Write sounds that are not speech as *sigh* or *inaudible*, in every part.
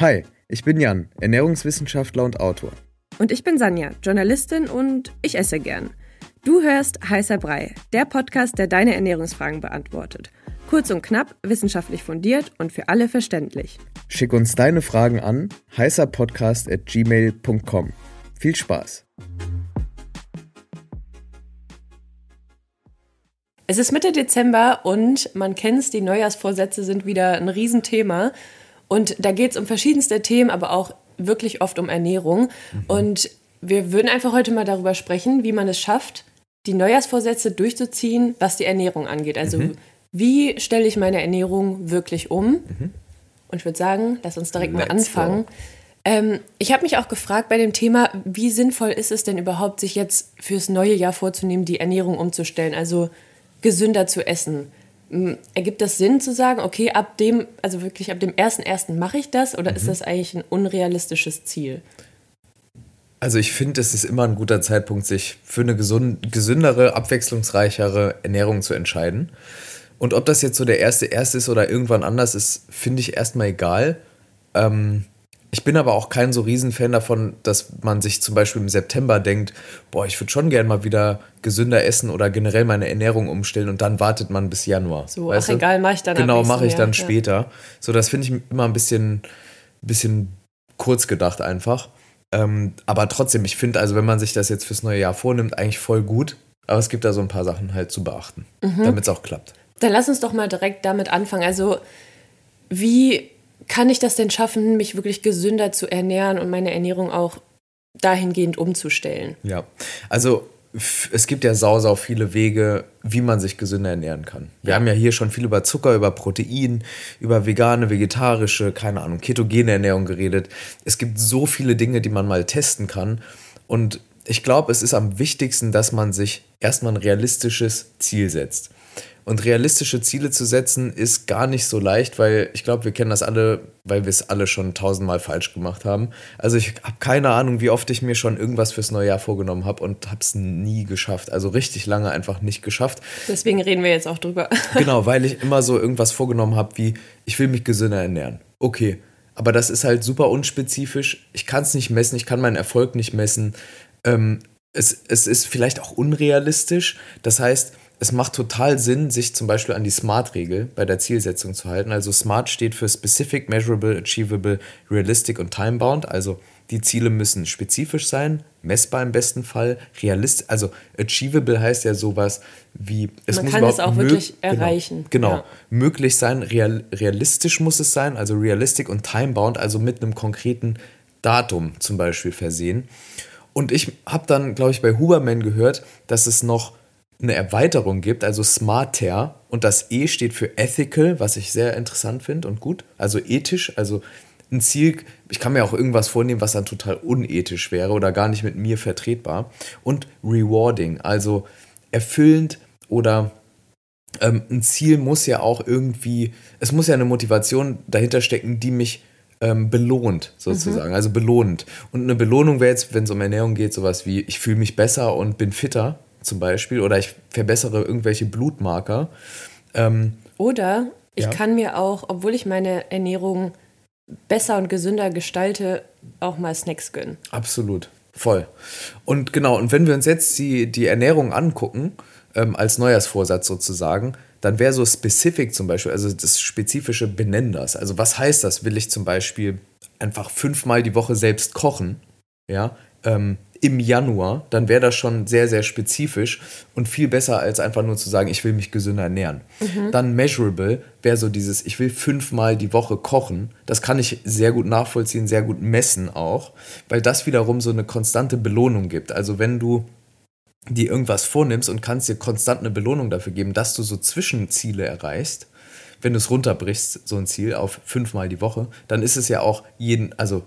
Hi, ich bin Jan, Ernährungswissenschaftler und Autor. Und ich bin Sanja, Journalistin und ich esse gern. Du hörst Heißer Brei, der Podcast, der deine Ernährungsfragen beantwortet. Kurz und knapp, wissenschaftlich fundiert und für alle verständlich. Schick uns deine Fragen an heißerpodcast.gmail.com. Viel Spaß! Es ist Mitte Dezember und man kennt es, die Neujahrsvorsätze sind wieder ein Riesenthema. Und da geht es um verschiedenste Themen, aber auch wirklich oft um Ernährung. Mhm. Und wir würden einfach heute mal darüber sprechen, wie man es schafft, die Neujahrsvorsätze durchzuziehen, was die Ernährung angeht. Also mhm. wie stelle ich meine Ernährung wirklich um? Mhm. Und ich würde sagen, lass uns direkt Let's mal anfangen. Ähm, ich habe mich auch gefragt bei dem Thema, wie sinnvoll ist es denn überhaupt, sich jetzt fürs neue Jahr vorzunehmen, die Ernährung umzustellen, also gesünder zu essen? Ergibt das Sinn zu sagen, okay, ab dem, also wirklich ab dem 1.1. mache ich das oder mhm. ist das eigentlich ein unrealistisches Ziel? Also ich finde, es ist immer ein guter Zeitpunkt, sich für eine gesund, gesündere, abwechslungsreichere Ernährung zu entscheiden. Und ob das jetzt so der erste erste ist oder irgendwann anders ist, finde ich erstmal egal. Ähm, ich bin aber auch kein so Riesenfan davon, dass man sich zum Beispiel im September denkt, boah, ich würde schon gerne mal wieder gesünder essen oder generell meine Ernährung umstellen und dann wartet man bis Januar. So, ach du? egal, mache ich dann Genau, mache ich dann Jahr. später. So, das finde ich immer ein bisschen, bisschen kurz gedacht einfach. Ähm, aber trotzdem, ich finde, also wenn man sich das jetzt fürs neue Jahr vornimmt, eigentlich voll gut. Aber es gibt da so ein paar Sachen halt zu beachten, mhm. damit es auch klappt. Dann lass uns doch mal direkt damit anfangen. Also, wie kann ich das denn schaffen, mich wirklich gesünder zu ernähren und meine Ernährung auch dahingehend umzustellen? Ja, also es gibt ja sau, sau viele Wege, wie man sich gesünder ernähren kann. Wir haben ja hier schon viel über Zucker, über Protein, über vegane, vegetarische, keine Ahnung, ketogene Ernährung geredet. Es gibt so viele Dinge, die man mal testen kann. Und ich glaube, es ist am wichtigsten, dass man sich erstmal ein realistisches Ziel setzt. Und realistische Ziele zu setzen ist gar nicht so leicht, weil ich glaube, wir kennen das alle, weil wir es alle schon tausendmal falsch gemacht haben. Also ich habe keine Ahnung, wie oft ich mir schon irgendwas fürs neue Jahr vorgenommen habe und habe es nie geschafft. Also richtig lange einfach nicht geschafft. Deswegen reden wir jetzt auch drüber. *laughs* Genau, weil ich immer so irgendwas vorgenommen habe wie, ich will mich gesünder ernähren. Okay, aber das ist halt super unspezifisch. Ich kann es nicht messen, ich kann meinen Erfolg nicht messen. Ähm, es, es ist vielleicht auch unrealistisch. Das heißt, es macht total Sinn, sich zum Beispiel an die SMART-Regel bei der Zielsetzung zu halten. Also SMART steht für Specific, Measurable, Achievable, Realistic und Time-Bound. Also die Ziele müssen spezifisch sein, messbar im besten Fall, realistisch. Also Achievable heißt ja sowas wie es Man muss kann es auch wirklich genau, erreichen. Genau, ja. möglich sein, real, realistisch muss es sein, also Realistic und Time-Bound, also mit einem konkreten Datum zum Beispiel versehen. Und ich habe dann, glaube ich, bei Huberman gehört, dass es noch eine Erweiterung gibt, also smarter. Und das E steht für ethical, was ich sehr interessant finde und gut. Also ethisch, also ein Ziel, ich kann mir auch irgendwas vornehmen, was dann total unethisch wäre oder gar nicht mit mir vertretbar. Und rewarding, also erfüllend oder ähm, ein Ziel muss ja auch irgendwie, es muss ja eine Motivation dahinter stecken, die mich ähm, belohnt, sozusagen, mhm. also belohnend. Und eine Belohnung wäre jetzt, wenn es um Ernährung geht, sowas wie, ich fühle mich besser und bin fitter zum Beispiel oder ich verbessere irgendwelche Blutmarker. Ähm, oder ich ja. kann mir auch, obwohl ich meine Ernährung besser und gesünder gestalte, auch mal Snacks gönnen. Absolut, voll. Und genau, und wenn wir uns jetzt die, die Ernährung angucken, ähm, als Neujahrsvorsatz sozusagen, dann wäre so specific zum Beispiel, also das spezifische Benennen das. Also was heißt das? Will ich zum Beispiel einfach fünfmal die Woche selbst kochen? Ja, ähm, im Januar, dann wäre das schon sehr, sehr spezifisch und viel besser als einfach nur zu sagen, ich will mich gesünder ernähren. Mhm. Dann measurable wäre so dieses, ich will fünfmal die Woche kochen. Das kann ich sehr gut nachvollziehen, sehr gut messen auch, weil das wiederum so eine konstante Belohnung gibt. Also wenn du dir irgendwas vornimmst und kannst dir konstant eine Belohnung dafür geben, dass du so Zwischenziele erreichst, wenn du es runterbrichst, so ein Ziel auf fünfmal die Woche, dann ist es ja auch jeden, also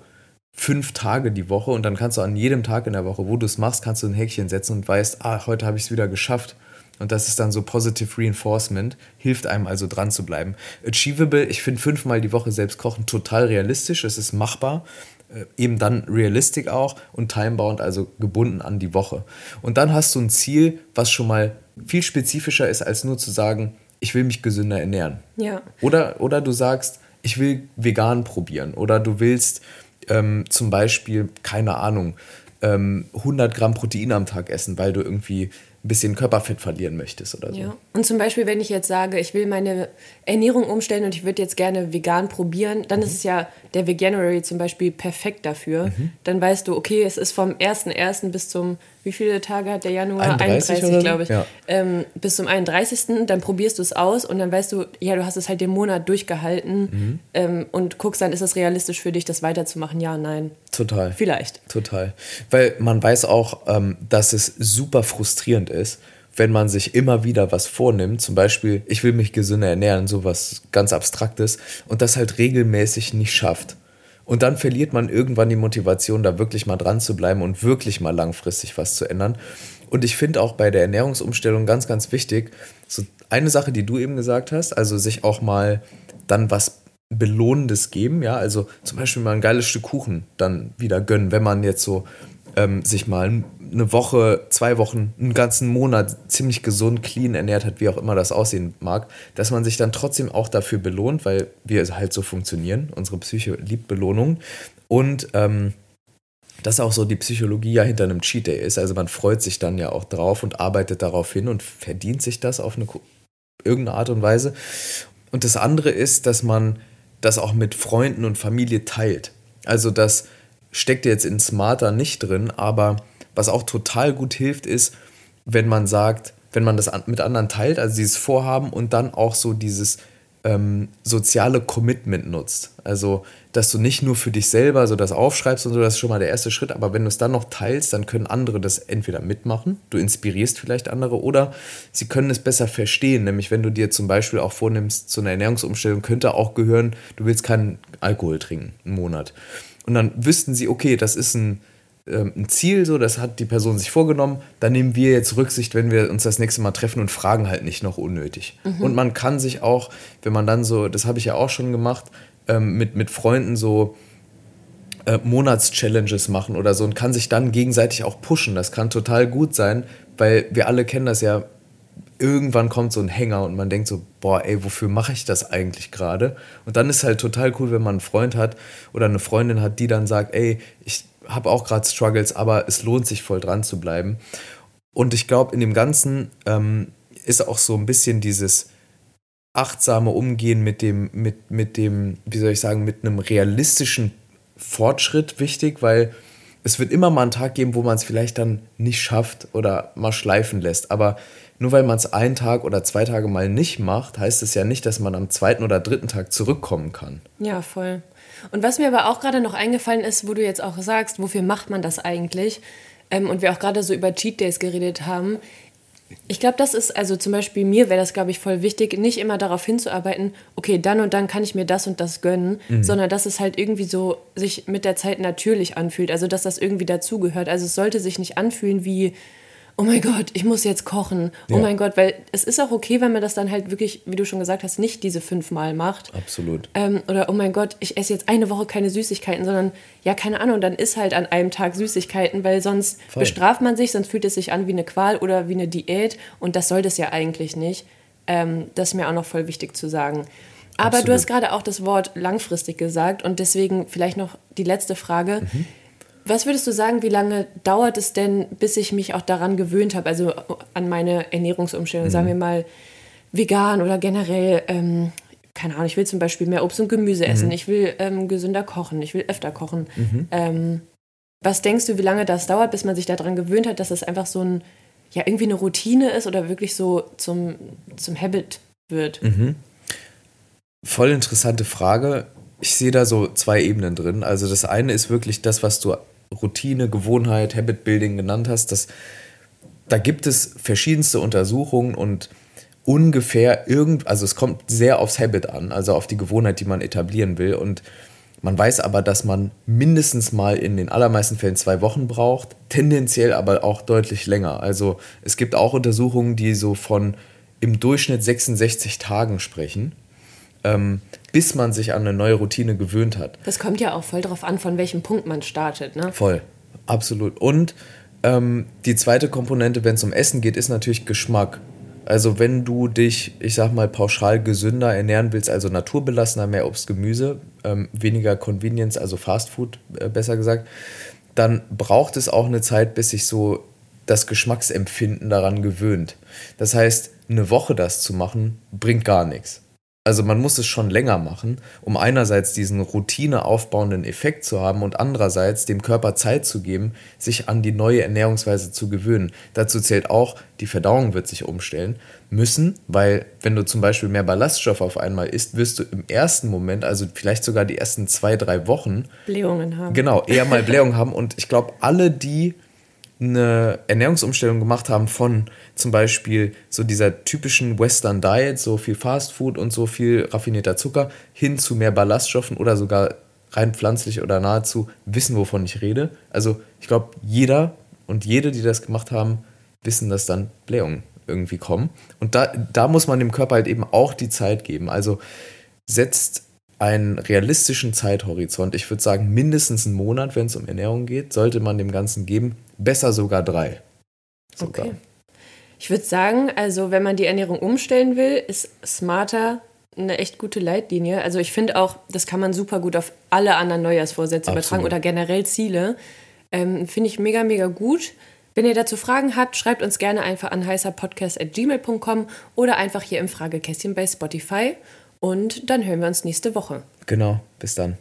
fünf Tage die Woche und dann kannst du an jedem Tag in der Woche, wo du es machst, kannst du ein Häkchen setzen und weißt, ah, heute habe ich es wieder geschafft. Und das ist dann so Positive Reinforcement, hilft einem also dran zu bleiben. Achievable, ich finde fünfmal die Woche selbst kochen total realistisch, es ist machbar, äh, eben dann realistic auch und timebound, also gebunden an die Woche. Und dann hast du ein Ziel, was schon mal viel spezifischer ist, als nur zu sagen, ich will mich gesünder ernähren. Ja. Oder, oder du sagst, ich will vegan probieren oder du willst ähm, zum Beispiel, keine Ahnung, ähm, 100 Gramm Protein am Tag essen, weil du irgendwie ein bisschen Körperfett verlieren möchtest oder so. Ja. Und zum Beispiel, wenn ich jetzt sage, ich will meine Ernährung umstellen und ich würde jetzt gerne vegan probieren, dann mhm. ist es ja der Veganuary zum Beispiel perfekt dafür. Mhm. Dann weißt du, okay, es ist vom 1.1. bis zum, wie viele Tage hat der Januar? 31, 31 glaube ich. Ja. Ähm, bis zum 31. Dann probierst du es aus und dann weißt du, ja, du hast es halt den Monat durchgehalten mhm. ähm, und guckst dann, ist es realistisch für dich, das weiterzumachen? Ja, nein. Total. Vielleicht. Total. Weil man weiß auch, ähm, dass es super frustrierend ist, wenn man sich immer wieder was vornimmt, zum Beispiel, ich will mich gesünder ernähren, sowas ganz Abstraktes, und das halt regelmäßig nicht schafft. Und dann verliert man irgendwann die Motivation, da wirklich mal dran zu bleiben und wirklich mal langfristig was zu ändern. Und ich finde auch bei der Ernährungsumstellung ganz, ganz wichtig, so eine Sache, die du eben gesagt hast, also sich auch mal dann was Belohnendes geben, ja, also zum Beispiel mal ein geiles Stück Kuchen dann wieder gönnen, wenn man jetzt so ähm, sich mal eine Woche, zwei Wochen, einen ganzen Monat ziemlich gesund, clean ernährt hat, wie auch immer das aussehen mag, dass man sich dann trotzdem auch dafür belohnt, weil wir halt so funktionieren. Unsere Psyche liebt Belohnung. Und ähm, das auch so die Psychologie ja hinter einem Cheat Day ist. Also man freut sich dann ja auch drauf und arbeitet darauf hin und verdient sich das auf eine irgendeine Art und Weise. Und das andere ist, dass man das auch mit Freunden und Familie teilt. Also das steckt jetzt in Smarter nicht drin, aber was auch total gut hilft, ist, wenn man sagt, wenn man das mit anderen teilt, also dieses Vorhaben und dann auch so dieses ähm, soziale Commitment nutzt. Also, dass du nicht nur für dich selber so das aufschreibst und so, das ist schon mal der erste Schritt, aber wenn du es dann noch teilst, dann können andere das entweder mitmachen, du inspirierst vielleicht andere oder sie können es besser verstehen. Nämlich, wenn du dir zum Beispiel auch vornimmst, zu einer Ernährungsumstellung könnte auch gehören, du willst keinen Alkohol trinken, einen Monat. Und dann wüssten sie, okay, das ist ein, ähm, ein Ziel, so, das hat die Person sich vorgenommen, dann nehmen wir jetzt Rücksicht, wenn wir uns das nächste Mal treffen und fragen halt nicht noch unnötig. Mhm. Und man kann sich auch, wenn man dann so, das habe ich ja auch schon gemacht, ähm, mit, mit Freunden so äh, Monatschallenges machen oder so und kann sich dann gegenseitig auch pushen. Das kann total gut sein, weil wir alle kennen das ja, irgendwann kommt so ein Hänger und man denkt so, boah, ey, wofür mache ich das eigentlich gerade? Und dann ist halt total cool, wenn man einen Freund hat oder eine Freundin hat, die dann sagt, ey, ich habe auch gerade Struggles, aber es lohnt sich voll dran zu bleiben. Und ich glaube, in dem Ganzen ähm, ist auch so ein bisschen dieses achtsame Umgehen mit dem, mit, mit dem, wie soll ich sagen, mit einem realistischen Fortschritt wichtig, weil es wird immer mal einen Tag geben, wo man es vielleicht dann nicht schafft oder mal schleifen lässt. Aber nur weil man es einen Tag oder zwei Tage mal nicht macht, heißt es ja nicht, dass man am zweiten oder dritten Tag zurückkommen kann. Ja, voll. Und was mir aber auch gerade noch eingefallen ist, wo du jetzt auch sagst, wofür macht man das eigentlich? Ähm, und wir auch gerade so über Cheat Days geredet haben. Ich glaube, das ist, also zum Beispiel mir wäre das, glaube ich, voll wichtig, nicht immer darauf hinzuarbeiten, okay, dann und dann kann ich mir das und das gönnen, mhm. sondern dass es halt irgendwie so sich mit der Zeit natürlich anfühlt, also dass das irgendwie dazugehört. Also es sollte sich nicht anfühlen wie, oh mein Gott, ich muss jetzt kochen. Oh ja. mein Gott, weil es ist auch okay, wenn man das dann halt wirklich, wie du schon gesagt hast, nicht diese fünfmal macht. Absolut. Ähm, oder oh mein Gott, ich esse jetzt eine Woche keine Süßigkeiten, sondern ja, keine Ahnung, dann ist halt an einem Tag Süßigkeiten, weil sonst Voll. bestraft man sich, sonst fühlt es sich an wie eine Qual oder wie eine Diät und das soll das ja eigentlich nicht. Ähm, das ist mir auch noch voll wichtig zu sagen. Aber Absolut. du hast gerade auch das Wort langfristig gesagt und deswegen vielleicht noch die letzte Frage. Mhm was würdest du sagen, wie lange dauert es denn, bis ich mich auch daran gewöhnt habe, also an meine Ernährungsumstellung, mhm. sagen wir mal vegan oder generell, ähm, keine Ahnung, ich will zum Beispiel mehr Obst und Gemüse essen, mhm. ich will ähm, gesünder kochen, ich will öfter kochen. Mhm. Ähm, was denkst du, wie lange das dauert, bis man sich daran gewöhnt hat, dass es einfach so ein, ja, irgendwie eine Routine ist oder wirklich so zum, zum Habit wird? Mhm. Voll interessante Frage. Ich sehe da so zwei Ebenen drin. Also das eine ist wirklich das, was du Routine, Gewohnheit, Habit Building genannt hast, das, da gibt es verschiedenste Untersuchungen und ungefähr irgend, also es kommt sehr aufs Habit an, also auf die Gewohnheit, die man etablieren will. Und man weiß aber, dass man mindestens mal in den allermeisten Fällen zwei Wochen braucht, tendenziell aber auch deutlich länger. Also es gibt auch Untersuchungen, die so von im Durchschnitt 66 Tagen sprechen ähm, bis man sich an eine neue Routine gewöhnt hat. Das kommt ja auch voll drauf an, von welchem Punkt man startet, ne? Voll, absolut. Und ähm, die zweite Komponente, wenn es um Essen geht, ist natürlich Geschmack. Also wenn du dich, ich sag mal, pauschal gesünder ernähren willst, also naturbelassener, mehr Obst, Gemüse, ähm, weniger Convenience, also Fast Food äh, besser gesagt, dann braucht es auch eine Zeit, bis sich so das Geschmacksempfinden daran gewöhnt. Das heißt, eine Woche das zu machen, bringt gar nichts. Also man muss es schon länger machen, um einerseits diesen Routine aufbauenden Effekt zu haben und andererseits dem Körper Zeit zu geben, sich an die neue Ernährungsweise zu gewöhnen. Dazu zählt auch, die Verdauung wird sich umstellen müssen, weil wenn du zum Beispiel mehr Ballaststoff auf einmal isst, wirst du im ersten Moment, also vielleicht sogar die ersten zwei, drei Wochen, Blähungen haben. Genau, eher mal *laughs* Blähungen haben. Und ich glaube, alle, die eine Ernährungsumstellung gemacht haben von zum Beispiel so dieser typischen Western Diet, so viel Fast Food und so viel raffinierter Zucker, hin zu mehr Ballaststoffen oder sogar rein pflanzlich oder nahezu wissen, wovon ich rede. Also ich glaube, jeder und jede, die das gemacht haben, wissen, dass dann Blähungen irgendwie kommen. Und da, da muss man dem Körper halt eben auch die Zeit geben. Also setzt einen realistischen Zeithorizont, ich würde sagen mindestens einen Monat, wenn es um Ernährung geht, sollte man dem Ganzen geben. Besser sogar drei. Sogar. Okay. Ich würde sagen, also wenn man die Ernährung umstellen will, ist smarter eine echt gute Leitlinie. Also ich finde auch, das kann man super gut auf alle anderen Neujahrsvorsätze Absolut. übertragen oder generell Ziele. Ähm, finde ich mega, mega gut. Wenn ihr dazu Fragen habt, schreibt uns gerne einfach an heißerpodcast.gmail.com oder einfach hier im Fragekästchen bei Spotify. Und dann hören wir uns nächste Woche. Genau, bis dann.